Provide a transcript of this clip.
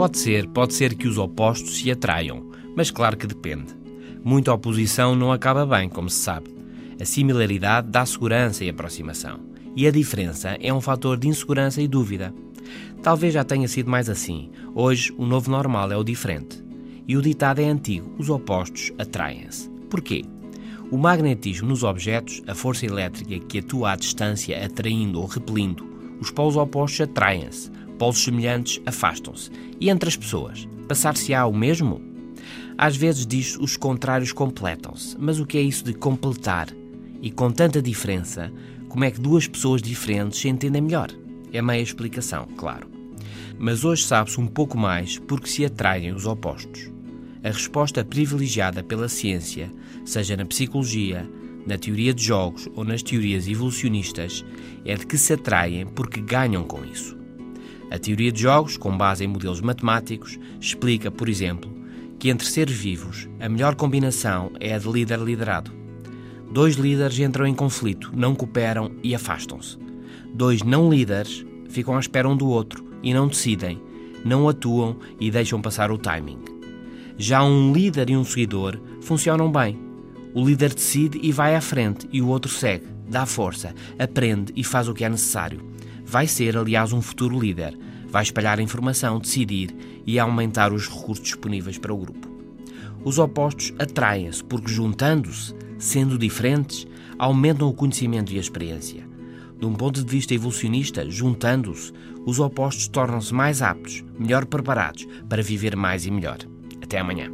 Pode ser, pode ser que os opostos se atraiam, mas claro que depende. Muita oposição não acaba bem, como se sabe. A similaridade dá segurança e aproximação, e a diferença é um fator de insegurança e dúvida. Talvez já tenha sido mais assim. Hoje, o novo normal é o diferente. E o ditado é antigo: os opostos atraem-se. Porquê? O magnetismo nos objetos, a força elétrica que atua à distância atraindo ou repelindo, os polos opostos atraem-se, polos semelhantes afastam-se. E entre as pessoas, passar-se-á o mesmo? Às vezes diz os contrários completam-se, mas o que é isso de completar? E com tanta diferença, como é que duas pessoas diferentes se entendem melhor? É meia explicação, claro. Mas hoje sabe-se um pouco mais porque se atraem os opostos. A resposta privilegiada pela ciência, seja na psicologia, na teoria de jogos ou nas teorias evolucionistas, é de que se atraem porque ganham com isso. A teoria de jogos, com base em modelos matemáticos, explica, por exemplo, que entre seres vivos a melhor combinação é a de líder-liderado. Dois líderes entram em conflito, não cooperam e afastam-se. Dois não líderes ficam à espera um do outro e não decidem, não atuam e deixam passar o timing. Já um líder e um seguidor funcionam bem. O líder decide e vai à frente, e o outro segue, dá força, aprende e faz o que é necessário. Vai ser, aliás, um futuro líder. Vai espalhar informação, decidir e aumentar os recursos disponíveis para o grupo. Os opostos atraem-se porque, juntando-se, sendo diferentes, aumentam o conhecimento e a experiência. De um ponto de vista evolucionista, juntando-se, os opostos tornam-se mais aptos, melhor preparados para viver mais e melhor. Até amanhã.